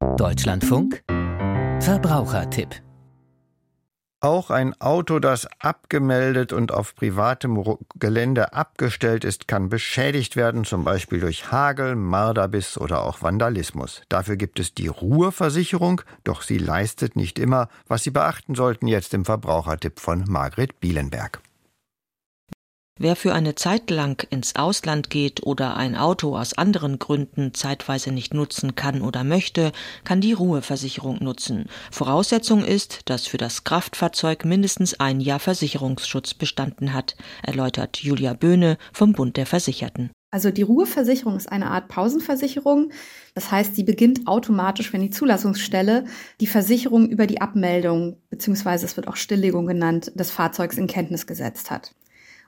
Deutschlandfunk Verbrauchertipp auch ein Auto, das abgemeldet und auf privatem Gelände abgestellt ist, kann beschädigt werden, zum Beispiel durch Hagel, Marderbiss oder auch Vandalismus. Dafür gibt es die Ruheversicherung, doch sie leistet nicht immer, was Sie beachten sollten, jetzt im Verbrauchertipp von Margret Bielenberg. Wer für eine Zeit lang ins Ausland geht oder ein Auto aus anderen Gründen zeitweise nicht nutzen kann oder möchte, kann die Ruheversicherung nutzen. Voraussetzung ist, dass für das Kraftfahrzeug mindestens ein Jahr Versicherungsschutz bestanden hat, erläutert Julia Böhne vom Bund der Versicherten. Also die Ruheversicherung ist eine Art Pausenversicherung. Das heißt, sie beginnt automatisch, wenn die Zulassungsstelle die Versicherung über die Abmeldung beziehungsweise es wird auch Stilllegung genannt, des Fahrzeugs in Kenntnis gesetzt hat.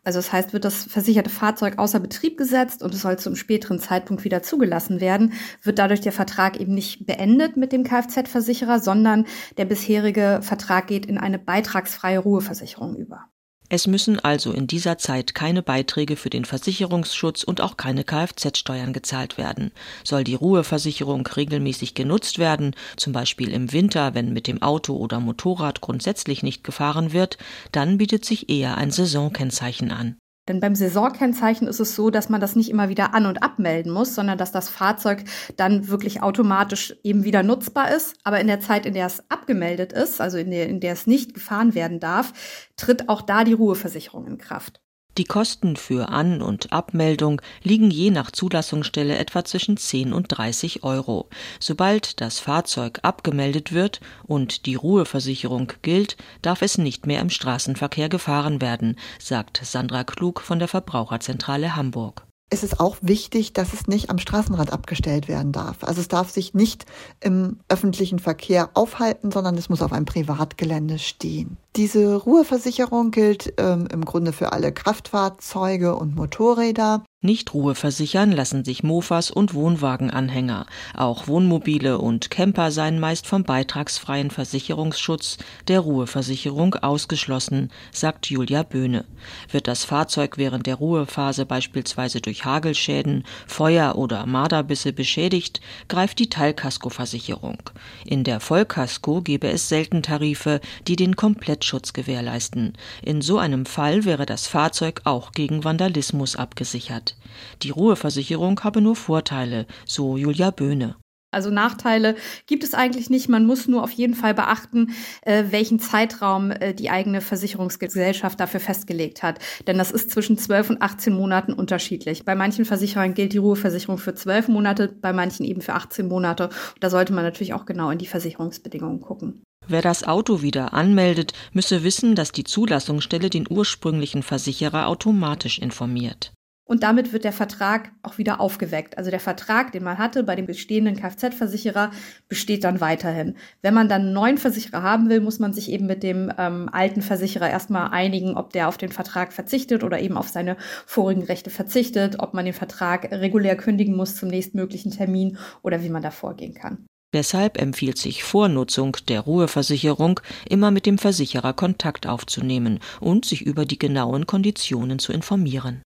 Also das heißt, wird das versicherte Fahrzeug außer Betrieb gesetzt und es soll zum späteren Zeitpunkt wieder zugelassen werden, wird dadurch der Vertrag eben nicht beendet mit dem Kfz-Versicherer, sondern der bisherige Vertrag geht in eine beitragsfreie Ruheversicherung über. Es müssen also in dieser Zeit keine Beiträge für den Versicherungsschutz und auch keine Kfz-Steuern gezahlt werden. Soll die Ruheversicherung regelmäßig genutzt werden, zum Beispiel im Winter, wenn mit dem Auto oder Motorrad grundsätzlich nicht gefahren wird, dann bietet sich eher ein Saisonkennzeichen an. Denn beim Saisonkennzeichen ist es so, dass man das nicht immer wieder an- und abmelden muss, sondern dass das Fahrzeug dann wirklich automatisch eben wieder nutzbar ist. Aber in der Zeit, in der es abgemeldet ist, also in der, in der es nicht gefahren werden darf, tritt auch da die Ruheversicherung in Kraft. Die Kosten für An- und Abmeldung liegen je nach Zulassungsstelle etwa zwischen 10 und 30 Euro. Sobald das Fahrzeug abgemeldet wird und die Ruheversicherung gilt, darf es nicht mehr im Straßenverkehr gefahren werden, sagt Sandra Klug von der Verbraucherzentrale Hamburg ist es auch wichtig, dass es nicht am Straßenrand abgestellt werden darf. Also es darf sich nicht im öffentlichen Verkehr aufhalten, sondern es muss auf einem Privatgelände stehen. Diese Ruheversicherung gilt ähm, im Grunde für alle Kraftfahrzeuge und Motorräder. Nicht Ruhe versichern lassen sich Mofas und Wohnwagenanhänger. Auch Wohnmobile und Camper seien meist vom beitragsfreien Versicherungsschutz der Ruheversicherung ausgeschlossen, sagt Julia Böhne. Wird das Fahrzeug während der Ruhephase beispielsweise durch Hagelschäden, Feuer oder Marderbisse beschädigt, greift die Teilkaskoversicherung. In der Vollkasko gebe es selten Tarife, die den Komplettschutz gewährleisten. In so einem Fall wäre das Fahrzeug auch gegen Vandalismus abgesichert. Die Ruheversicherung habe nur Vorteile, so Julia Böhne. Also Nachteile gibt es eigentlich nicht. Man muss nur auf jeden Fall beachten, äh, welchen Zeitraum äh, die eigene Versicherungsgesellschaft dafür festgelegt hat. Denn das ist zwischen 12 und 18 Monaten unterschiedlich. Bei manchen Versicherern gilt die Ruheversicherung für 12 Monate, bei manchen eben für 18 Monate. da sollte man natürlich auch genau in die Versicherungsbedingungen gucken. Wer das Auto wieder anmeldet, müsse wissen, dass die Zulassungsstelle den ursprünglichen Versicherer automatisch informiert. Und damit wird der Vertrag auch wieder aufgeweckt. Also der Vertrag, den man hatte bei dem bestehenden Kfz-Versicherer, besteht dann weiterhin. Wenn man dann einen neuen Versicherer haben will, muss man sich eben mit dem ähm, alten Versicherer erstmal einigen, ob der auf den Vertrag verzichtet oder eben auf seine vorigen Rechte verzichtet, ob man den Vertrag regulär kündigen muss zum nächstmöglichen Termin oder wie man da vorgehen kann. Deshalb empfiehlt sich vor Nutzung der Ruheversicherung immer mit dem Versicherer Kontakt aufzunehmen und sich über die genauen Konditionen zu informieren.